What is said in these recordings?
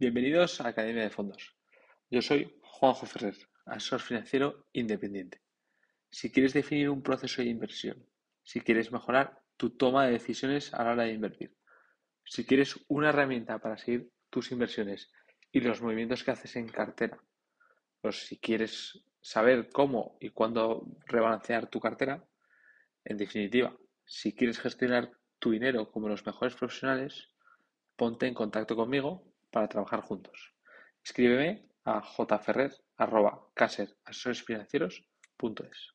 Bienvenidos a Academia de Fondos. Yo soy Juanjo Ferrer, asesor financiero independiente. Si quieres definir un proceso de inversión, si quieres mejorar tu toma de decisiones a la hora de invertir, si quieres una herramienta para seguir tus inversiones y los movimientos que haces en cartera, o si quieres saber cómo y cuándo rebalancear tu cartera, en definitiva, si quieres gestionar tu dinero como los mejores profesionales, ponte en contacto conmigo para trabajar juntos. Escríbeme a jferrer.caser.asesoresfinancieros.es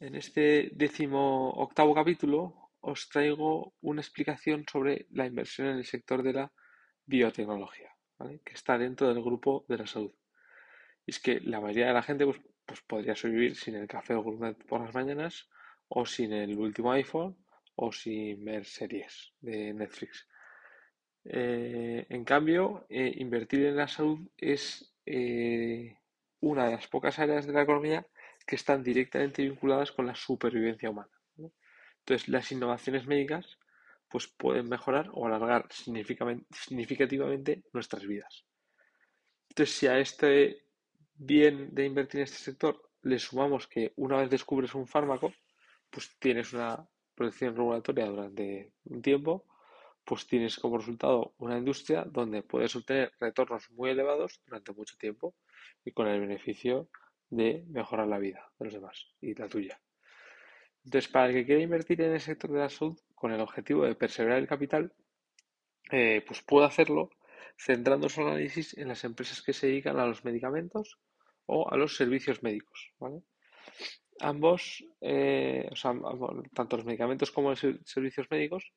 En este décimo octavo capítulo os traigo una explicación sobre la inversión en el sector de la biotecnología, que está dentro del grupo de la salud. Es que la mayoría de la gente pues, pues podría sobrevivir sin el café o gourmet por las mañanas, o sin el último iPhone, o sin ver series de Netflix. Eh, en cambio, eh, invertir en la salud es eh, una de las pocas áreas de la economía que están directamente vinculadas con la supervivencia humana. Entonces, las innovaciones médicas pues, pueden mejorar o alargar significativamente nuestras vidas. Entonces, si a este bien de invertir en este sector le sumamos que una vez descubres un fármaco, pues tienes una protección regulatoria durante un tiempo pues tienes como resultado una industria donde puedes obtener retornos muy elevados durante mucho tiempo y con el beneficio de mejorar la vida de los demás y la tuya. Entonces, para el que quiera invertir en el sector de la salud con el objetivo de perseverar el capital, eh, pues puede hacerlo centrando su análisis en las empresas que se dedican a los medicamentos o a los servicios médicos. Ambos, eh, tanto los medicamentos como los servicios médicos,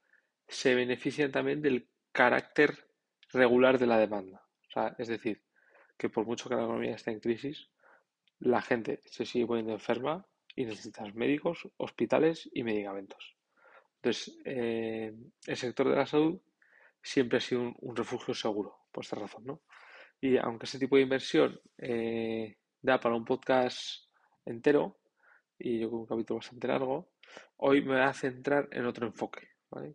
se benefician también del carácter regular de la demanda. es decir, que por mucho que la economía esté en crisis, la gente se sigue poniendo enferma y necesita médicos, hospitales y medicamentos. Entonces, eh, el sector de la salud siempre ha sido un, refugio seguro, por esta razón, ¿no? Y aunque ese tipo de inversión eh, da para un podcast entero, y yo con un capítulo bastante largo, hoy me voy a centrar en otro enfoque,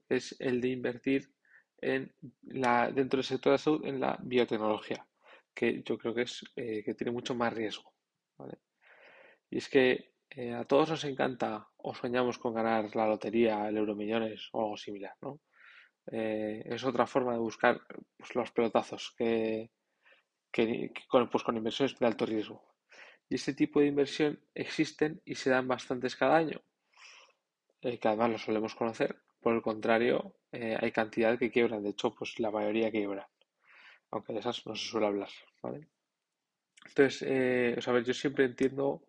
es el de invertir en la, dentro del sector de la salud en la biotecnología, que yo creo que es eh, que tiene mucho más riesgo. Y es que eh, a todos nos encanta o soñamos con ganar la lotería, el euromillones o algo similar, ¿no? Eh, es otra forma de buscar pues, los pelotazos que, con, pues, con inversiones de alto riesgo. Y este tipo de inversión existen y se dan bastantes cada año, que además lo solemos conocer, por el contrario, eh, hay cantidad que quiebran. De hecho, pues la mayoría quiebran. Aunque de esas no se suele hablar. Entonces, eh, yo siempre entiendo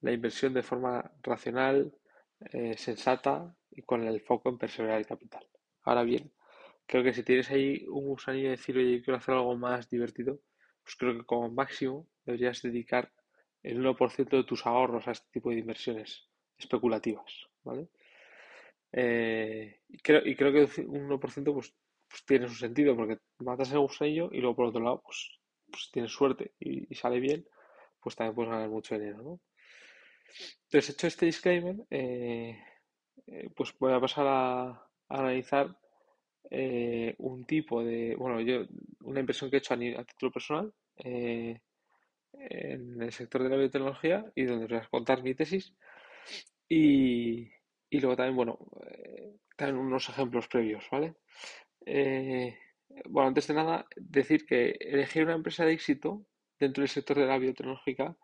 la inversión de forma racional, eh, sensata y con el foco en perseverar el capital. Ahora bien, creo que si tienes ahí un gusanillo de decir, oye, quiero hacer algo más divertido, pues creo que como máximo deberías dedicar el 1% de tus ahorros a este tipo de inversiones especulativas, ¿vale? Eh, y, creo, que un 1% pues, pues, tiene su sentido porque matas el gusanillo y luego por otro lado pues, pues tienes suerte y, sale bien, pues también puedes ganar mucho dinero, ¿no? Entonces, hecho este disclaimer, eh, eh, pues voy a pasar a, analizar un tipo de, bueno, yo, una inversión que he hecho a, a título personal en el sector de la biotecnología y donde voy a contar mi tesis y, y luego también, bueno, eh, también unos ejemplos previos, ¿vale? Eh, bueno, antes de nada, decir que elegir una empresa de éxito dentro del sector de la biotecnológica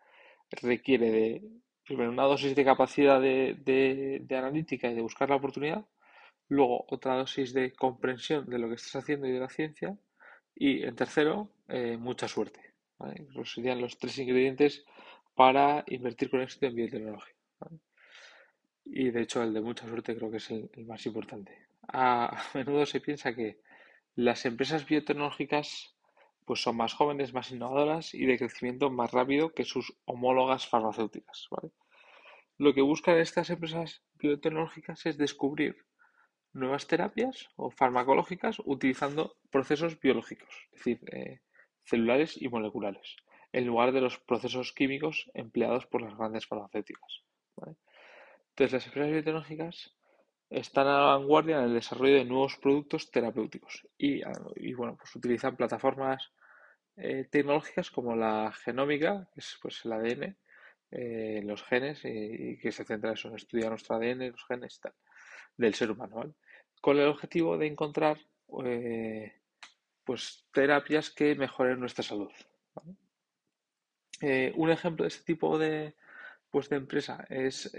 requiere de, primero, una dosis de capacidad de, analítica y de buscar la oportunidad, luego otra dosis de comprensión de lo que estás haciendo y de la ciencia, y en tercero, eh, mucha suerte. ¿vale? Serían los tres ingredientes para invertir con éxito en biotecnología y de hecho el de mucha suerte creo que es el, más importante. A, menudo se piensa que las empresas biotecnológicas pues son más jóvenes, más innovadoras y de crecimiento más rápido que sus homólogas farmacéuticas. Lo que buscan estas empresas biotecnológicas es descubrir nuevas terapias o farmacológicas utilizando procesos biológicos, es decir, eh, celulares y moleculares, en lugar de los procesos químicos empleados por las grandes farmacéuticas. Entonces, las empresas biotecnológicas están a la vanguardia en el desarrollo de nuevos productos terapéuticos y, bueno, pues utilizan plataformas eh, tecnológicas como la genómica, que es pues el ADN, eh, los genes y, que se centra eso en estudiar nuestro ADN, los genes y tal, del ser humano, Con el objetivo de encontrar eh, pues terapias que mejoren nuestra salud. Un ejemplo de este tipo de, pues, de empresa es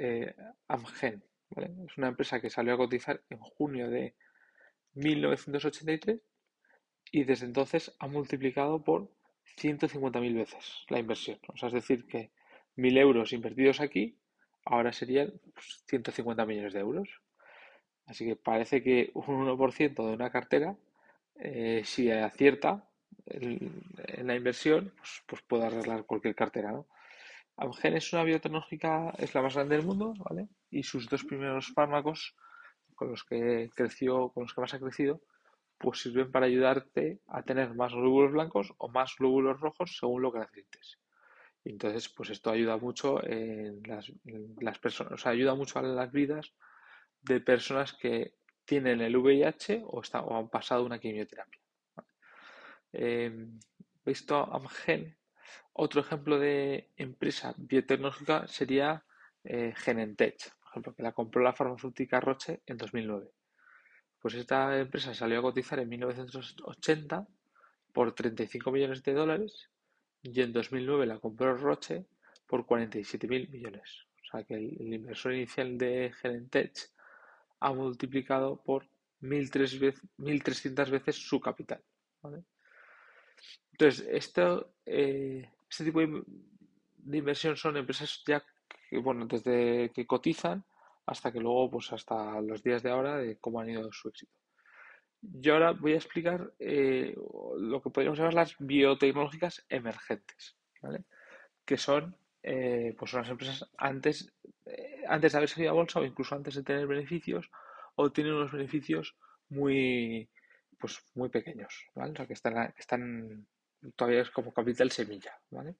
Amgen. Es una empresa que salió a cotizar en junio de 1983 y desde entonces ha multiplicado por 150.000 veces la inversión. O sea, es decir, que 1.000 euros invertidos aquí ahora serían 150 pues, millones de euros. Así que parece que un 1% de una cartera, eh, si acierta en, la inversión, pues, pues, puede arreglar cualquier cartera. ¿no? Amgen es una biotecnológica, es la más grande del mundo, ¿vale? Y sus dos primeros fármacos, con los que creció, con los que más ha crecido, pues sirven para ayudarte a tener más glóbulos blancos o más glóbulos rojos según lo que necesites. Entonces, pues esto ayuda mucho en las, personas, ayuda mucho a las vidas de personas que tienen el VIH o, han pasado una quimioterapia. Em, visto Amgen, otro ejemplo de empresa biotecnológica sería eh, Genentech, por ejemplo, que la compró la farmacéutica Roche en 2009. Pues esta empresa salió a cotizar en 1980 por 35 millones de dólares y en 2009 la compró Roche por 47.000 millones. O sea que el, inversor inicial de Genentech ha multiplicado por 1.300 veces su capital. Entonces, esto, eh, este tipo de, inversión son empresas ya que, bueno, desde que cotizan hasta que luego, pues hasta los días de ahora, de cómo han ido su éxito. Yo ahora voy a explicar eh, lo que podríamos llamar las biotecnológicas emergentes, ¿vale? que son eh, pues las empresas antes, eh, antes de haber salido a bolsa o incluso antes de tener beneficios o tienen unos beneficios muy pues muy pequeños, ¿vale? O sea, que están, están todavía es como capital semilla, ¿vale?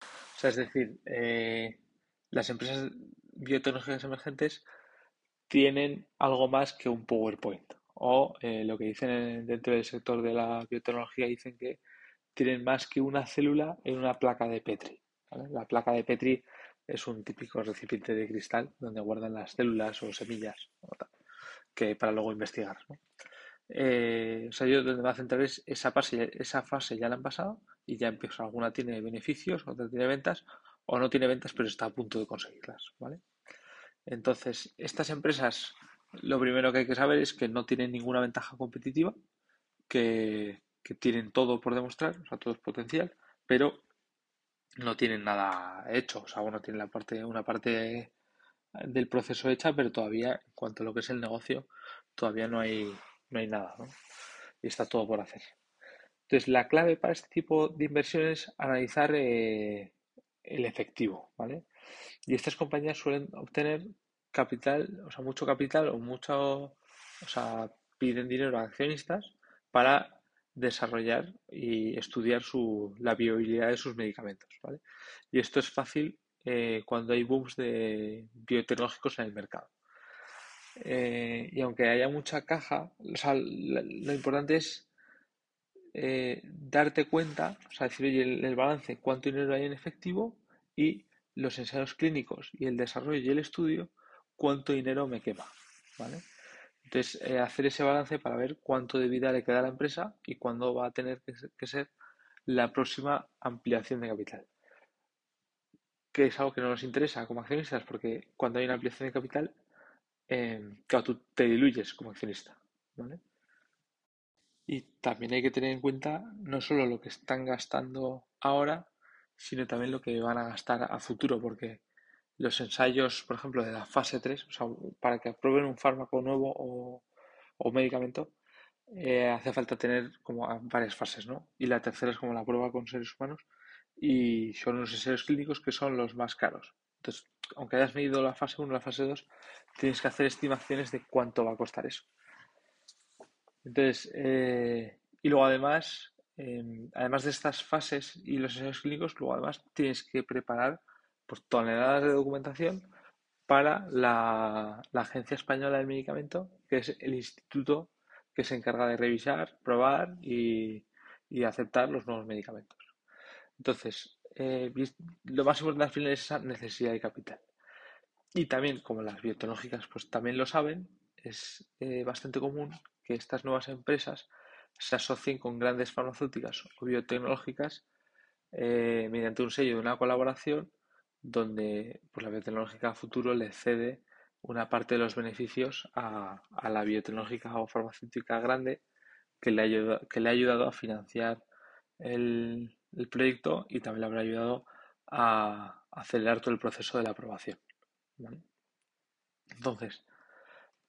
O sea, es decir, las empresas biotecnológicas emergentes tienen algo más que un PowerPoint. O eh, lo que dicen dentro del sector de la biotecnología, dicen que tienen más que una célula en una placa de Petri. La placa de Petri es un típico recipiente de cristal donde guardan las células o semillas que para luego investigar. Eh, o sea, yo donde me voy a centrar es esa fase, esa fase ya la han pasado y ya empiezo. Alguna tiene beneficios, otra tiene ventas, o no tiene ventas, pero está a punto de conseguirlas. ¿vale? Entonces, estas empresas, lo primero que hay que saber es que no tienen ninguna ventaja competitiva, que, tienen todo por demostrar, o sea, todo es potencial, pero no tienen nada hecho, o sea, bueno, tienen la parte, una parte del proceso hecha, pero todavía, en cuanto a lo que es el negocio, todavía no hay, no hay nada. Y está todo por hacer. Entonces, la clave para este tipo de inversiones es analizar eh, el efectivo, ¿vale? Y estas compañías suelen obtener capital, o sea, mucho capital o mucho, o sea, piden dinero a accionistas para desarrollar y estudiar su, la viabilidad de sus medicamentos, ¿vale? Y esto es fácil eh, cuando hay booms de biotecnológicos en el mercado. Eh, y aunque haya mucha caja, lo, importante es eh, darte cuenta, o sea, decir, oye, el, el balance, cuánto dinero hay en efectivo y los ensayos clínicos y el desarrollo y el estudio, cuánto dinero me quema. Entonces, eh, hacer ese balance para ver cuánto de vida le queda a la empresa y cuándo va a tener que ser, la próxima ampliación de capital. Que es algo que no nos interesa como accionistas, porque cuando hay una ampliación de capital, eh, claro, tú te diluyes como accionista. ¿vale? Y también hay que tener en cuenta no solo lo que están gastando ahora, sino también lo que van a gastar a futuro, porque los ensayos, por ejemplo, de la fase 3, o sea, para que aprueben un fármaco nuevo o, o medicamento, eh, hace falta tener como varias fases, ¿no? Y la tercera es como la prueba con seres humanos y son los ensayos clínicos que son los más caros. Entonces, aunque hayas medido la fase 1 la fase 2, tienes que hacer estimaciones de cuánto va a costar eso. Entonces, eh, y luego además, Em, además de estas fases y los ensayos clínicos, luego además tienes que preparar pues, toneladas de documentación para la, Agencia Española del Medicamento, que es el instituto que se encarga de revisar, probar y, aceptar los nuevos medicamentos. Entonces, eh, lo más importante al final es esa necesidad de capital. Y también, como las biotecnológicas pues también lo saben, es eh, bastante común que estas nuevas empresas se asocien con grandes farmacéuticas o biotecnológicas eh, mediante un sello de una colaboración donde pues, la biotecnológica a futuro le cede una parte de los beneficios a, la biotecnológica o farmacéutica grande que le, que le ha ayudado a financiar el, proyecto y también le habrá ayudado a, acelerar todo el proceso de la aprobación. Entonces,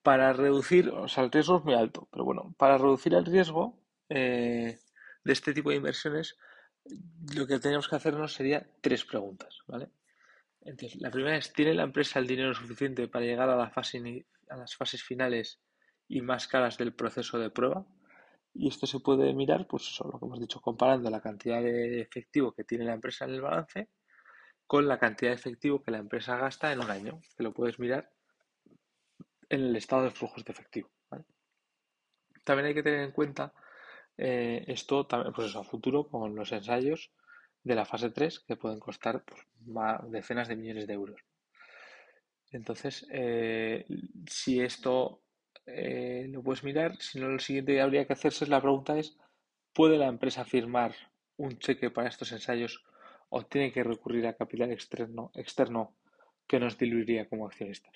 para reducir, o sea, el riesgo es muy alto, pero bueno, para reducir el riesgo eh, de este tipo de inversiones, lo que tenemos que hacernos sería tres preguntas, ¿vale? Entonces, la primera es, ¿tiene la empresa el dinero suficiente para llegar a, la fase, a las fases finales y más caras del proceso de prueba? Y esto se puede mirar, pues eso, lo que hemos dicho, comparando la cantidad de efectivo que tiene la empresa en el balance con la cantidad de efectivo que la empresa gasta en un año, que lo puedes mirar en el estado de flujos de efectivo. También hay que tener en cuenta eh, esto pues eso, a futuro con los ensayos de la fase 3 que pueden costar pues, decenas de millones de euros. Entonces, eh, si esto eh, lo puedes mirar, si no, lo siguiente que habría que hacerse es la pregunta es, ¿puede la empresa firmar un cheque para estos ensayos o tiene que recurrir a capital externo, que nos diluiría como accionistas?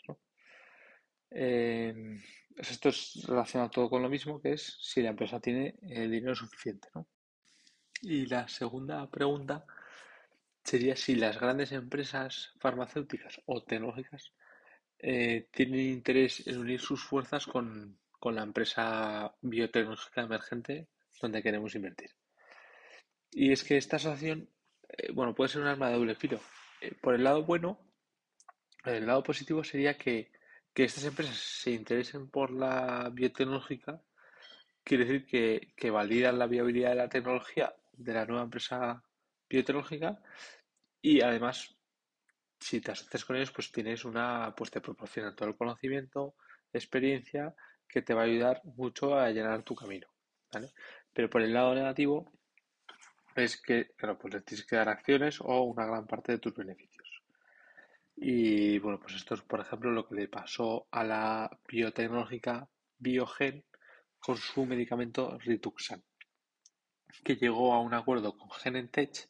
Eh, esto es relacionado todo con lo mismo, que es si la empresa tiene el dinero suficiente. Y la segunda pregunta sería si las grandes empresas farmacéuticas o tecnológicas eh, tienen interés en unir sus fuerzas con, la empresa biotecnológica emergente donde queremos invertir. Y es que esta asociación, eh, bueno, puede ser un arma de doble filo. Eh, por el lado bueno, el lado positivo sería que, que estas empresas se interesen por la biotecnológica, quiere decir que, que validan la viabilidad de la tecnología de la nueva empresa biotecnológica y además si te asocias con ellos pues tienes una pues te proporcionan todo el conocimiento experiencia que te va a ayudar mucho a llenar tu camino pero por el lado negativo es que claro pues les tienes que dar acciones o una gran parte de tus beneficios y bueno pues esto es por ejemplo lo que le pasó a la biotecnológica Biogen con su medicamento Rituxan que llegó a un acuerdo con Genentech.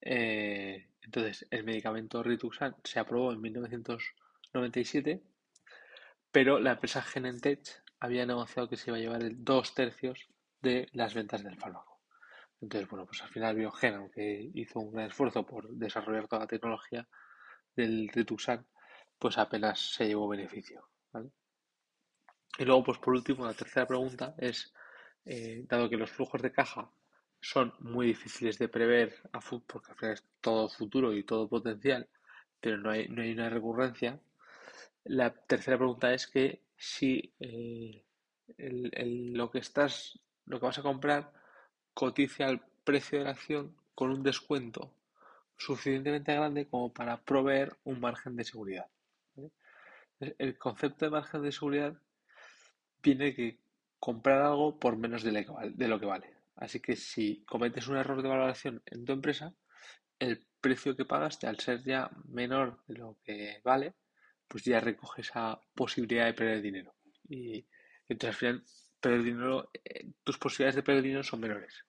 Eh, entonces, el medicamento Rituxan se aprobó en 1997, pero la empresa Genentech había negociado que se iba a llevar dos tercios de las ventas del fármaco. Entonces, bueno, pues al final Biogen, aunque hizo un gran esfuerzo por desarrollar toda la tecnología del Rituxan, pues apenas se llevó beneficio. Y luego, pues por último, la tercera pregunta es, eh, dado que los flujos de caja son muy difíciles de prever a porque al final es todo futuro y todo potencial, pero no hay, no hay una recurrencia. La tercera pregunta es que si eh, lo que estás, lo que vas a comprar cotiza al precio de la acción con un descuento suficientemente grande como para proveer un margen de seguridad. El concepto de margen de seguridad viene que comprar algo por menos de lo que vale. Así que si cometes un error de valoración en tu empresa, el precio que pagaste, al ser ya menor de lo que vale, pues ya recoge esa posibilidad de perder dinero. Y entonces al final, perder dinero, eh, tus posibilidades de perder dinero son menores.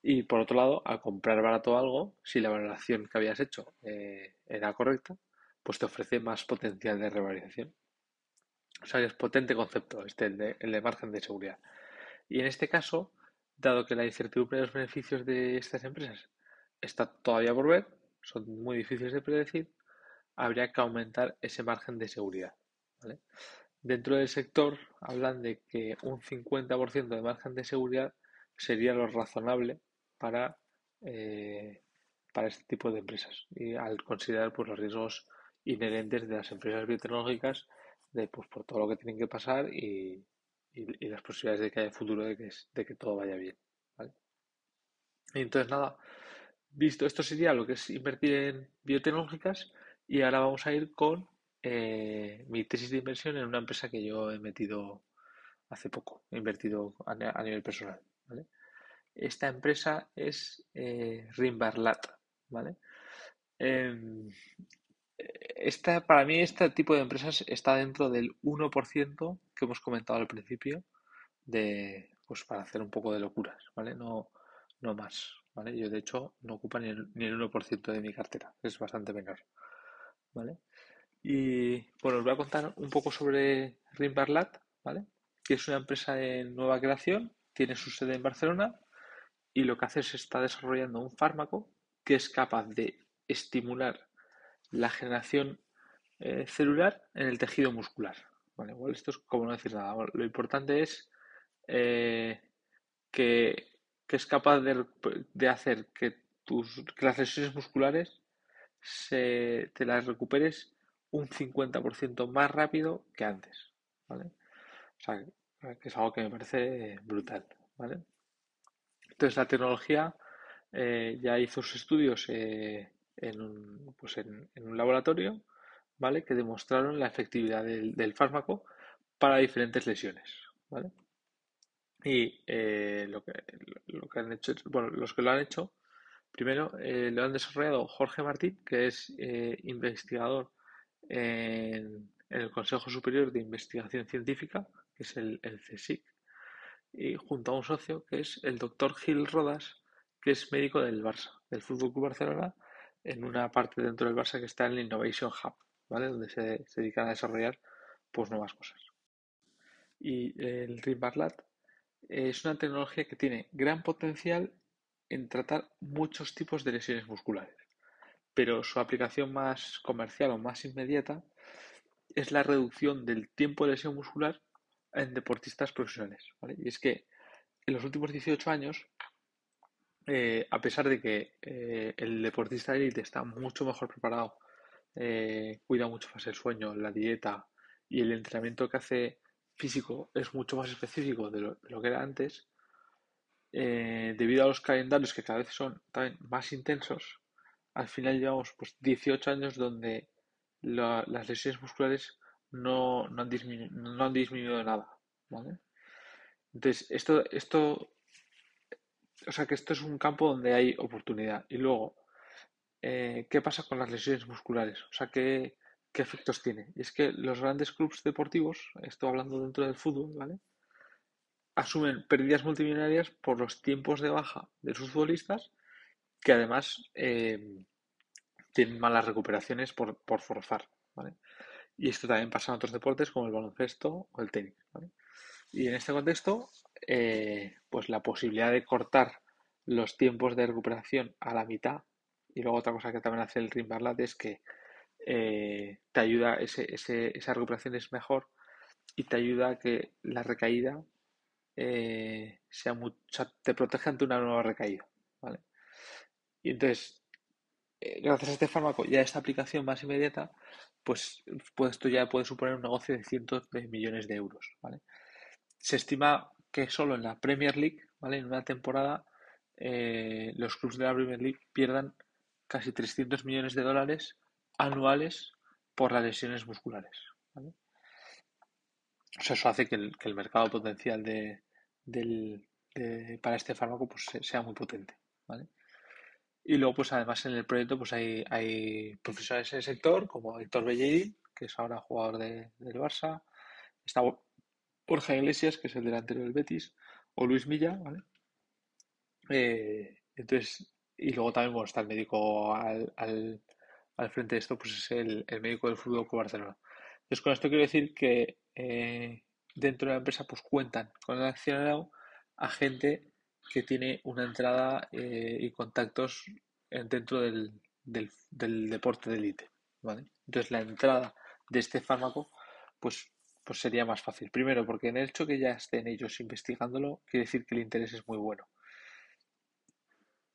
Y por otro lado, al comprar barato algo, si la valoración que habías hecho eh, era correcta, pues te ofrece más potencial de revalorización. O sea es potente concepto este, el de margen de seguridad. Y en este caso, dado que la incertidumbre de los beneficios de estas empresas está todavía por ver, son muy difíciles de predecir, habría que aumentar ese margen de seguridad. Dentro del sector hablan de que un 50% de margen de seguridad sería lo razonable para, eh, para este tipo de empresas y al considerar pues, los riesgos inherentes de las empresas biotecnológicas de, pues, por todo lo que tienen que pasar y, y, las posibilidades de que haya futuro de que, de que todo vaya bien. Entonces, nada, visto esto sería lo que es invertir en biotecnológicas y ahora vamos a ir con eh, mi tesis de inversión en una empresa que yo he metido hace poco, he invertido a, nivel personal. Esta empresa es eh, Rimbarlat. ¿vale? Em, esta, para mí este tipo de empresas está dentro del 1% que hemos comentado al principio de pues para hacer un poco de locuras, ¿vale? No, no más, ¿vale? Yo de hecho no ocupa ni el, ni el 1% de mi cartera, es bastante menor, ¿vale? Y bueno, os voy a contar un poco sobre Rimbarlat, ¿vale? Que es una empresa de nueva creación, tiene su sede en Barcelona y lo que hace es está desarrollando un fármaco que es capaz de estimular la generación eh, celular en el tejido muscular. Vale, igual esto es como no decir nada. lo importante es eh, que, es capaz de, hacer que, tus, las lesiones musculares se, te las recuperes un 50% más rápido que antes. ¿vale? O sea, que es algo que me parece brutal. ¿vale? Entonces la tecnología eh, ya hizo sus estudios en, un, pues en, un laboratorio, ¿vale? Que demostraron la efectividad del, fármaco para diferentes lesiones, ¿vale? Y eh, lo, que, lo que han hecho, bueno, los que lo han hecho, primero lo han desarrollado Jorge Martín, que es investigador en, el Consejo Superior de Investigación Científica, que es el, el CSIC, y junto a un socio que es el doctor Gil Rodas, que es médico del Barça, del Fútbol Club Barcelona, en una parte dentro del Barça que está en el Innovation Hub, ¿vale? Donde se, dedican a desarrollar pues nuevas cosas. Y el Rimbarlat es una tecnología que tiene gran potencial en tratar muchos tipos de lesiones musculares, pero su aplicación más comercial o más inmediata es la reducción del tiempo de lesión muscular en deportistas profesionales. Y es que en los últimos 18 años eh, a pesar de que eh, el deportista de élite está mucho mejor preparado, eh, cuida mucho más el sueño, la dieta y el entrenamiento que hace físico es mucho más específico de lo, que era antes, debido a los calendarios que cada vez son más intensos, al final llevamos pues 18 años donde las lesiones musculares no, han disminuido, no disminuido nada. Entonces, esto, esto o sea que esto es un campo donde hay oportunidad. Y luego, eh, ¿qué pasa con las lesiones musculares? O sea, ¿qué, efectos tiene? Y es que los grandes clubes deportivos, estoy hablando dentro del fútbol, ¿vale? Asumen pérdidas multimillonarias por los tiempos de baja de sus futbolistas, que además eh, tienen malas recuperaciones por, por forzar, ¿vale? Y esto también pasa en otros deportes como el baloncesto o el tenis, ¿vale? Y en este contexto, eh, pues la posibilidad de cortar los tiempos de recuperación a la mitad. Y luego otra cosa que también hace el Rimbarlat es que eh, te ayuda, ese, esa recuperación es mejor y te ayuda a que la recaída eh, sea mucho, te protege ante una nueva recaída. ¿vale? Y entonces, gracias a este fármaco y a esta aplicación más inmediata, pues, pues esto ya puede suponer un negocio de cientos de millones de euros. ¿vale? Se estima que solo en la Premier League, ¿vale? En una temporada, eh, los clubes de la Premier League pierdan casi 300 millones de dólares anuales por las lesiones musculares. O sea, eso hace que el, mercado potencial de, para este fármaco pues, sea muy potente. ¿vale? Y luego, pues además en el proyecto pues hay, hay profesores en el sector, como Héctor Bellerín, que es ahora jugador del Barça, Borja Iglesias, que es el delantero del Betis, o Luis Milla, ¿vale? Eh, entonces, y luego también bueno, está el médico al, frente de esto, pues es el, médico del Fútbol Club Barcelona. Entonces, con esto quiero decir que eh, dentro de la empresa pues cuentan con el accionariado a gente que tiene una entrada eh, y contactos dentro del, del, del deporte de élite. ¿vale? Entonces, la entrada de este fármaco pues pues sería más fácil. Primero, porque en el hecho que ya estén ellos investigándolo, quiere decir que el interés es muy bueno.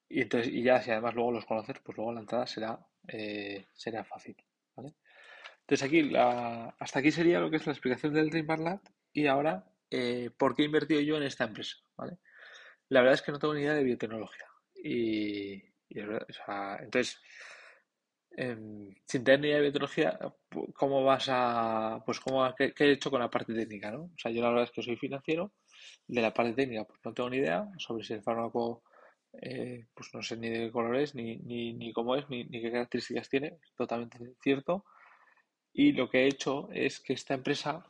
Y entonces, y ya si además luego los conoces, pues luego la entrada será, eh, será fácil. Entonces aquí, hasta aquí sería lo que es la explicación del Dream y ahora, eh, ¿por qué he invertido yo en esta empresa? La verdad es que no tengo ni idea de biotecnología. Y, entonces, em, sin tener ni idea de biotecnología, ¿cómo vas a, pues cómo, qué, qué, he hecho con la parte técnica, ¿no? O sea, yo la verdad es que soy financiero, de la parte técnica pues no tengo ni idea sobre si el fármaco, eh, pues no sé ni de qué color es, ni, ni, ni cómo es, ni, ni, qué características tiene, es totalmente cierto. Y lo que he hecho es que esta empresa,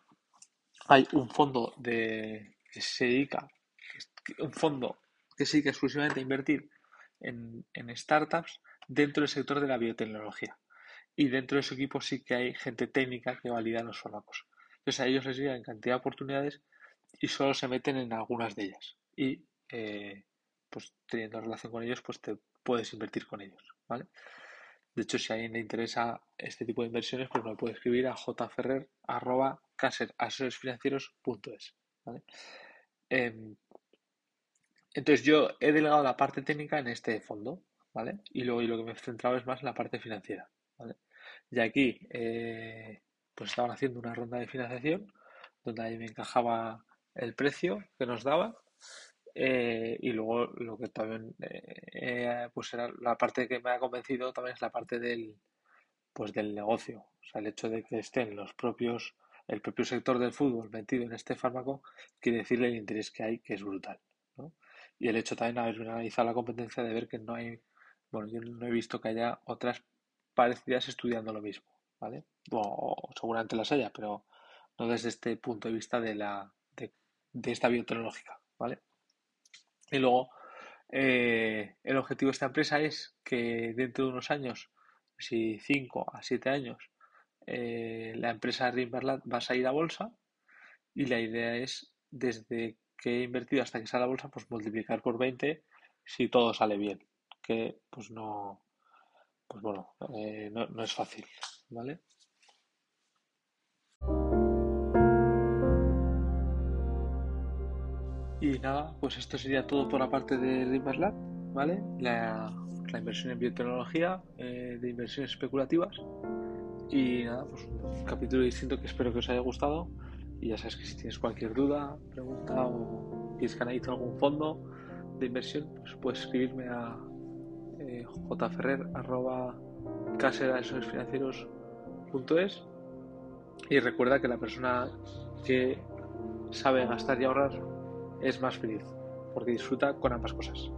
hay un fondo de, que se dedica, un fondo que se dedica exclusivamente a invertir en, en startups dentro del sector de la biotecnología. Y dentro de su equipo sí que hay gente técnica que valida los fármacos. Entonces a ellos les llegan cantidad de oportunidades y solo se meten en algunas de ellas. Y eh, pues teniendo relación con ellos, pues te puedes invertir con ellos, ¿vale? De hecho, si a alguien le interesa este tipo de inversiones, pues me puede escribir a jferrer.caserasesores.financieros.es, ¿vale? Eh, entonces yo he delegado la parte técnica en este fondo, ¿vale? Y luego y lo que me he centrado es más en la parte financiera, ¿vale? Y aquí, eh, pues estaban haciendo una ronda de financiación donde ahí me encajaba el precio que nos daba eh, y luego lo que también eh, pues era la parte que me ha convencido también es la parte del pues del negocio o sea el hecho de que estén los propios el propio sector del fútbol metido en este fármaco quiere decirle el interés que hay que es brutal ¿no? y el hecho también de haber analizado la competencia de ver que no hay bueno yo no he visto que haya otras parecidas estudiando lo mismo vale o seguramente las haya pero no desde este punto de vista de la de esta biotecnológica, ¿vale? Y luego, eh, el objetivo de esta empresa es que dentro de unos años, si 5 a 7 años, eh, la empresa Rimberland va a salir a bolsa y la idea es, desde que he invertido hasta que sale a bolsa, pues multiplicar por 20 si todo sale bien, que pues no, pues bueno, eh, no, no es fácil, ¿vale? Y nada, pues esto sería todo por la parte de Rimbas Lab, ¿vale? La, la inversión en biotecnología, eh, de inversiones especulativas. Y nada, pues un capítulo distinto que espero que os haya gustado. Y ya sabes que si tienes cualquier duda, pregunta o quieres que analice algún fondo de inversión, pues puedes escribirme a eh, jferrer.caserasesfinancieros.es y recuerda que la persona que sabe gastar y ahorrar es más feliz, porque disfruta con ambas cosas.